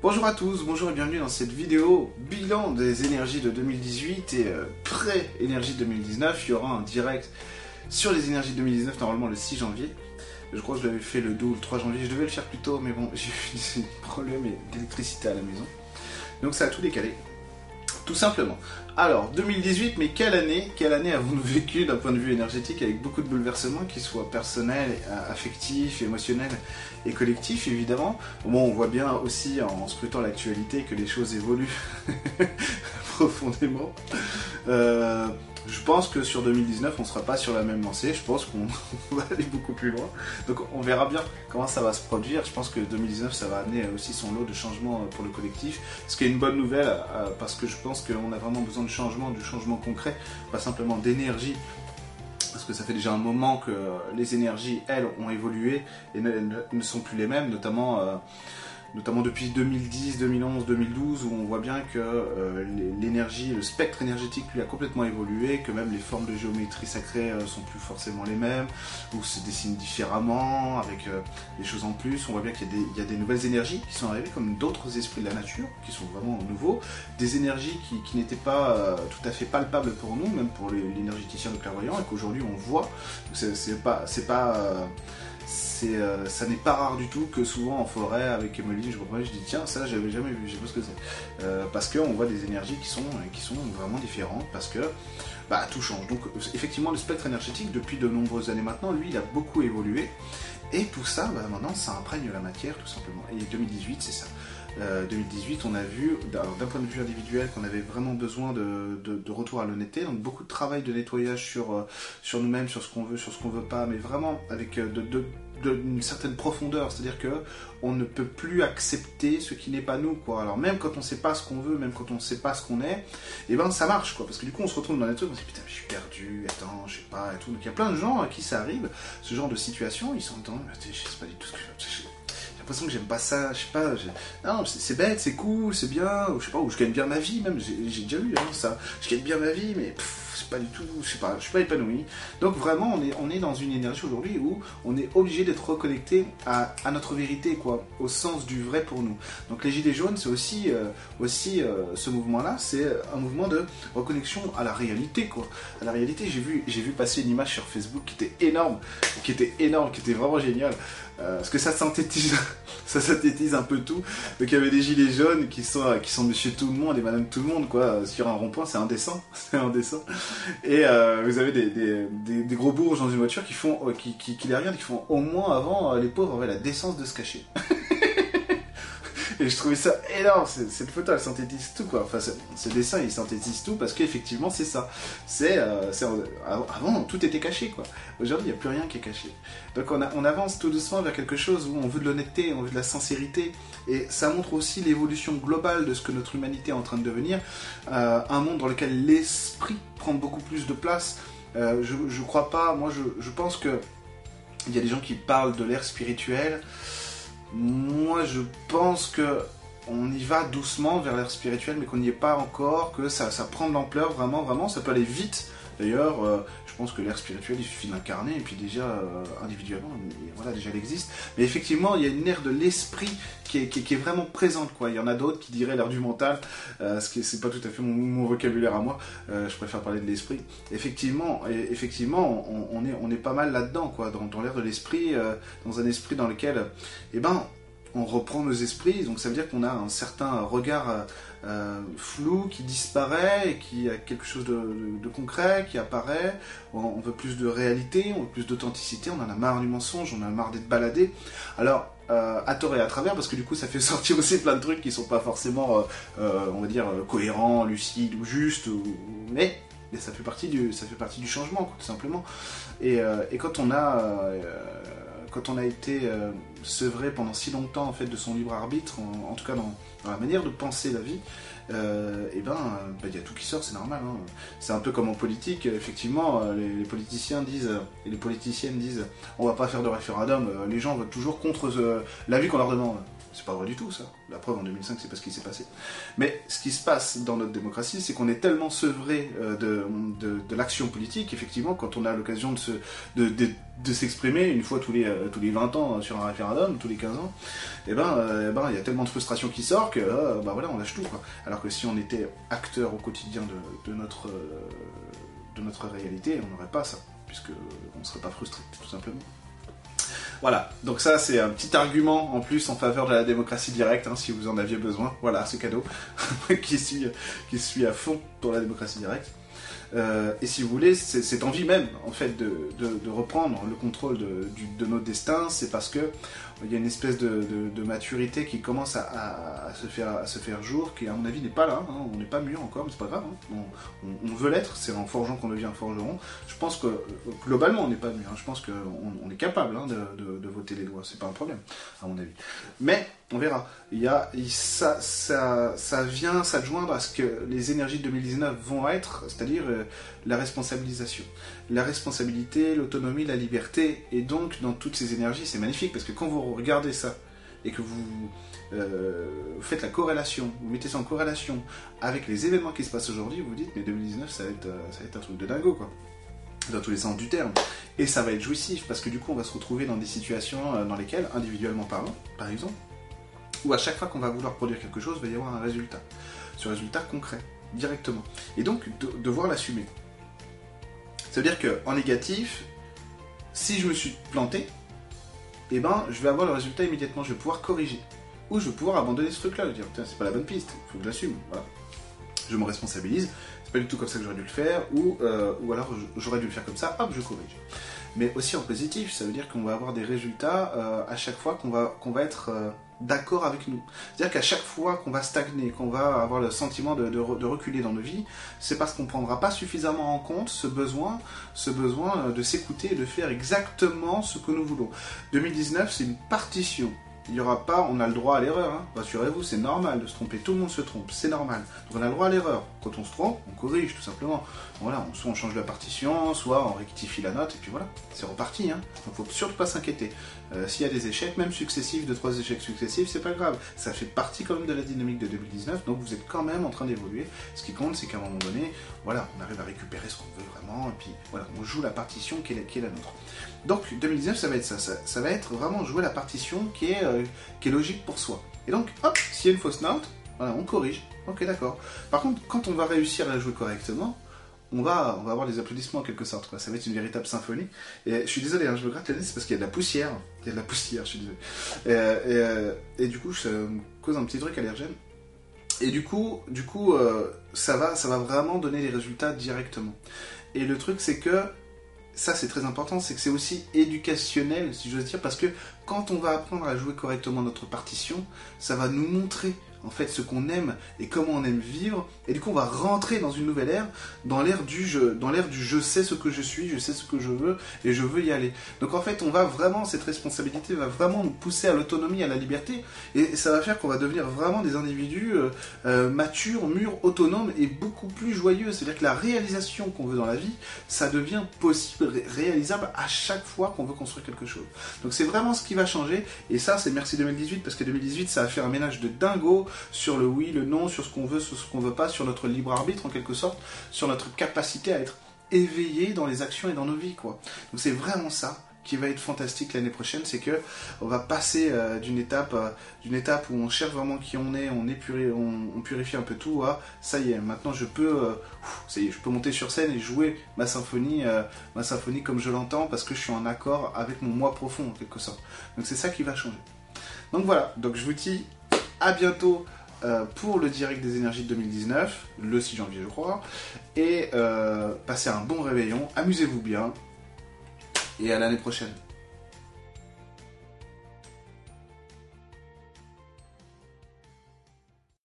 Bonjour à tous, bonjour et bienvenue dans cette vidéo bilan des énergies de 2018 et euh, pré-énergie 2019. Il y aura un direct sur les énergies 2019 normalement le 6 janvier. Je crois que je l'avais fait le 2 ou le 3 janvier, je devais le faire plus tôt mais bon j'ai eu des problèmes d'électricité à la maison. Donc ça a tout décalé. Tout simplement. Alors, 2018, mais quelle année Quelle année avons-nous vécu d'un point de vue énergétique avec beaucoup de bouleversements, qu'ils soient personnels, affectifs, émotionnels et collectifs, évidemment? Bon, on voit bien aussi en scrutant l'actualité que les choses évoluent profondément. Euh, je pense que sur 2019, on ne sera pas sur la même lancée. Je pense qu'on va aller beaucoup plus loin. Donc on verra bien comment ça va se produire. Je pense que 2019, ça va amener aussi son lot de changements pour le collectif. Ce qui est une bonne nouvelle euh, parce que je pense qu'on a vraiment besoin de changement, du changement concret, pas simplement d'énergie parce que ça fait déjà un moment que les énergies, elles, ont évolué et ne, sont plus les mêmes, notamment euh, notamment depuis 2010, 2011, 2012, où on voit bien que euh, l'énergie, le spectre énergétique lui a complètement évolué, que même les formes de géométrie sacrée euh, sont plus forcément les mêmes, ou se dessinent différemment, avec euh, des choses en plus. On voit bien qu'il y, a des nouvelles énergies qui sont arrivées, comme d'autres esprits de la nature, qui sont vraiment nouveaux, des énergies qui, n'étaient pas tout à fait palpables pour nous, même pour l'énergéticien de clairvoyant, et qu'aujourd'hui on voit. C'est pas, euh, ça n'est pas rare du tout que souvent en forêt avec Emeline, je reprends, je dis tiens ça j'avais jamais vu, je sais pas ce que c'est. Euh, parce qu'on voit des énergies qui sont, qui sont vraiment différentes, parce que bah, tout change. Donc effectivement le spectre énergétique depuis de nombreuses années maintenant, lui il a beaucoup évolué. Et tout ça, bah, maintenant, ça imprègne la matière, tout simplement. Et 2018, c'est ça. 2018, euh, on a vu, d'un point de vue individuel, qu'on avait vraiment besoin de, retour à l'honnêteté. Donc beaucoup de travail de nettoyage sur, sur nous-mêmes, sur ce qu'on veut, sur ce qu'on veut pas, mais vraiment avec de, de d'une certaine profondeur, c'est-à-dire que on ne peut plus accepter ce qui n'est pas nous, quoi. Alors même quand on sait pas ce qu'on veut, même quand on ne sait pas ce qu'on est, et eh ben ça marche, quoi. Parce que du coup on se retrouve dans des trucs, on se dit putain je suis perdu, attends, je sais pas, et tout. Donc il y a plein de gens à qui ça arrive, ce genre de situation, ils s'entendent, je sais pas du tout ce que j'ai l'impression que j'aime pas ça, je sais pas, non, c'est bête, c'est cool, c'est bien, je sais pas, ou je gagne bien ma vie, même, j'ai déjà eu hein, ça, je gagne bien ma vie, mais pas du tout, je sais pas, suis pas épanoui. Donc vraiment, on est, dans une énergie aujourd'hui où on est obligé d'être reconnecté à, notre vérité, quoi, au sens du vrai pour nous. Donc les Gilets jaunes, c'est aussi, euh, euh, ce mouvement-là, c'est un mouvement de reconnexion à la réalité, quoi. À la réalité, j'ai vu, passer une image sur Facebook qui était énorme, qui était énorme, qui était vraiment géniale. Euh, parce que ça synthétise, ça synthétise un peu tout. Donc il y avait des gilets jaunes qui sont, qui Monsieur Tout le Monde et Madame Tout le Monde quoi sur un rond-point, c'est indécent, c'est indécent. Et euh, vous avez des, des, gros bourges dans une voiture qui font, euh, qui, qui, qui les regardent, qui font au moins avant les pauvres avaient la décence de se cacher. Et je trouvais ça énorme. Cette photo, elle synthétise tout, quoi. Enfin, ce, dessin, il synthétise tout parce qu'effectivement, c'est ça. C'est, euh, avant, tout était caché, quoi. Aujourd'hui, il n'y a plus rien qui est caché. Donc, on, on, avance tout doucement vers quelque chose où on veut de l'honnêteté, on veut de la sincérité. Et ça montre aussi l'évolution globale de ce que notre humanité est en train de devenir. Euh, un monde dans lequel l'esprit prend beaucoup plus de place. Euh, je, je crois pas, moi, je, je pense que il y a des gens qui parlent de l'ère spirituelle. Moi, je pense que on y va doucement vers l'ère spirituelle, mais qu'on n'y est pas encore, que ça, ça prend de l'ampleur, vraiment, vraiment, ça peut aller vite. D'ailleurs, euh, je pense que l'ère spirituelle, il suffit d'incarner, et puis déjà, euh, individuellement, voilà, déjà elle existe. Mais effectivement, il y a une ère de l'esprit qui est, vraiment présente, quoi. Il y en a d'autres qui diraient l'ère du mental, euh, ce qui c'est pas tout à fait mon, vocabulaire à moi. je préfère parler de l'esprit. Effectivement, effectivement, on, est, on est pas mal là-dedans, quoi, dans, dans l'ère de l'esprit, dans un esprit dans lequel, eh ben, on reprend nos esprits, donc ça veut dire qu'on a un certain regard euh, euh, flou qui disparaît et qui a quelque chose de, concret qui apparaît. On, veut plus de réalité, on veut plus d'authenticité, on en a marre du mensonge, on en a marre d'être baladé. Alors, euh, à tort et à travers, parce que du coup ça fait sortir aussi plein de trucs qui sont pas forcément, on va dire, cohérents, lucides ou justes, mais, ça fait partie du, ça fait partie du changement, tout simplement. Et, et quand on a quand on a été sevré pendant si longtemps en fait de son libre arbitre, en, tout cas dans, la manière de penser la vie, euh, et eh ben bah, il y a tout qui sort, c'est normal. Hein. C'est un peu comme en politique, effectivement, euh, les, politiciens disent et les politiciennes disent on va pas faire de référendum, les gens votent toujours contre la vie qu'on leur demande. C'est pas vrai du tout ça. La preuve en 2005, c'est pas ce qui s'est passé. Mais ce qui se passe dans notre démocratie, c'est qu'on est tellement sevré euh, de, de, l'action politique, effectivement, quand on a l'occasion de, de, s'exprimer une fois tous les, euh, tous les 20 ans sur un référendum tous les 15 ans, et eh ben, euh, eh ben, il y a tellement de frustration qui sort que, euh, bah voilà, on lâche tout, quoi. Alors que si on était acteur au quotidien de, notre, de notre réalité, on n'aurait pas ça, puisque on ne serait pas frustré, tout simplement. Voilà, donc ça c'est un petit argument en plus en faveur de la démocratie directe, hein, si vous en aviez besoin. Voilà, ce cadeau qui, suit, qui suit à fond pour la démocratie directe. Euh, et si vous voulez, cette envie même, en fait, de, reprendre le contrôle de, de notre destin, c'est parce que il y a une espèce de, maturité qui commence à, se faire, à se faire jour, qui à mon avis n'est pas là, hein. on n'est pas mûr encore, mais c'est pas grave, hein. on, veut l'être, c'est en forgeant qu'on devient forgeron. Je pense que globalement on n'est pas mûr, hein. je pense qu'on on est capable de, voter les lois, c'est pas un problème, à mon avis. Mais on verra, il y a, ça, ça, ça vient s'adjoindre à ce que les énergies de 2019 vont être, c'est-à-dire euh, la responsabilisation. La responsabilité, l'autonomie, la liberté, et donc dans toutes ces énergies, c'est magnifique, parce que quand vous regardez ça, et que vous euh, faites la corrélation, vous mettez ça en corrélation avec les événements qui se passent aujourd'hui, vous vous dites, mais 2019, ça va être, euh, ça va être un truc de dingo, quoi dans tous les sens du terme. Et ça va être jouissif parce que du coup on va se retrouver dans des situations dans lesquelles, individuellement parlant, par exemple, où à chaque fois qu'on va vouloir produire quelque chose, il va y avoir un résultat. Ce résultat concret, directement. Et donc devoir l'assumer. Ça veut dire qu'en négatif, si je me suis planté, eh ben, je vais avoir le résultat immédiatement, je vais pouvoir corriger. Ou je vais pouvoir abandonner ce truc-là, je vais dire, putain, c'est pas la bonne piste, il faut que j'assume. Voilà. Je me responsabilise, c'est pas du tout comme ça que j'aurais dû le faire, ou, euh, ou alors j'aurais dû le faire comme ça, hop, je corrige. Mais aussi en positif, ça veut dire qu'on va avoir des résultats euh, à chaque fois qu'on va, qu'on va être euh, d'accord avec nous. C'est-à-dire qu'à chaque fois qu'on va stagner, qu'on va avoir le sentiment de, reculer dans nos vies, c'est parce qu'on ne prendra pas suffisamment en compte ce besoin, ce besoin euh, de s'écouter et de faire exactement ce que nous voulons. 2019, c'est une partition il n'y aura pas, on a le droit à l'erreur, hein. rassurez-vous, c'est normal de se tromper, tout le monde se trompe, c'est normal. On a le droit à l'erreur. Quand on se trompe, on corrige tout simplement. Voilà, soit on change la partition, soit on rectifie la note, et puis voilà, c'est reparti. Hein. Donc faut surtout pas s'inquiéter. Euh, s'il y a des échecs, même successifs, de trois échecs successifs, c'est pas grave. Ça fait partie quand même de la dynamique de 2019, donc vous êtes quand même en train d'évoluer. Ce qui compte, c'est qu'à un moment donné, voilà, on arrive à récupérer ce qu'on veut vraiment, et puis voilà, on joue la partition qui est la, nôtre. Donc 2019, ça va être ça, ça, va être vraiment jouer la partition qui est, euh, qui est logique pour soi. Et donc, hop, s'il y a une fausse note, voilà, on corrige. Ok, d'accord. Par contre, quand on va réussir à la jouer correctement, on va, on va avoir des applaudissements en quelque sorte. Quoi. Ça va être une véritable symphonie. Et je suis désolé, hein, je me gratte nez, c'est parce qu'il y a de la poussière. Il y a de la poussière, je suis désolé. Et, euh, du coup, ça me cause un petit truc allergène. Et du coup, du coup euh, ça, va, ça va vraiment donner les résultats directement. Et le truc, c'est que ça c'est très important, c'est que c'est aussi éducationnel, si j'ose dire, parce que quand on va apprendre à jouer correctement notre partition, ça va nous montrer en fait ce qu'on aime et comment on aime vivre. Et du coup on va rentrer dans une nouvelle ère dans l'ère du jeu dans l'ère du je sais ce que je suis je sais ce que je veux et je veux y aller. Donc en fait on va vraiment cette responsabilité va vraiment nous pousser à l'autonomie à la liberté et ça va faire qu'on va devenir vraiment des individus euh, euh, matures mûrs autonomes et beaucoup plus joyeux. C'est à dire que la réalisation qu'on veut dans la vie ça devient possible réalisable à chaque fois qu'on veut construire quelque chose. Donc c'est vraiment ce qui changer et ça c'est merci 2018 parce que 2018 ça a fait un ménage de dingo sur le oui, le non, sur ce qu'on veut, sur ce qu'on veut pas, sur notre libre arbitre en quelque sorte, sur notre capacité à être éveillé dans les actions et dans nos vies quoi. Donc c'est vraiment ça qui va être fantastique l'année prochaine, c'est que on va passer euh, d'une étape euh, d'une étape où on cherche vraiment qui on est, on, on, purifie un peu tout à ça y est, maintenant je peux euh, ça y est, je peux monter sur scène et jouer ma symphonie ma symphonie comme je l'entends parce que je suis en accord avec mon moi profond en quelque sorte. Donc c'est ça qui va changer. Donc voilà, donc je vous dis à bientôt pour le direct des énergies de 2019, le 6 janvier je crois. Et passez un bon réveillon, amusez-vous bien. Et à l'année prochaine.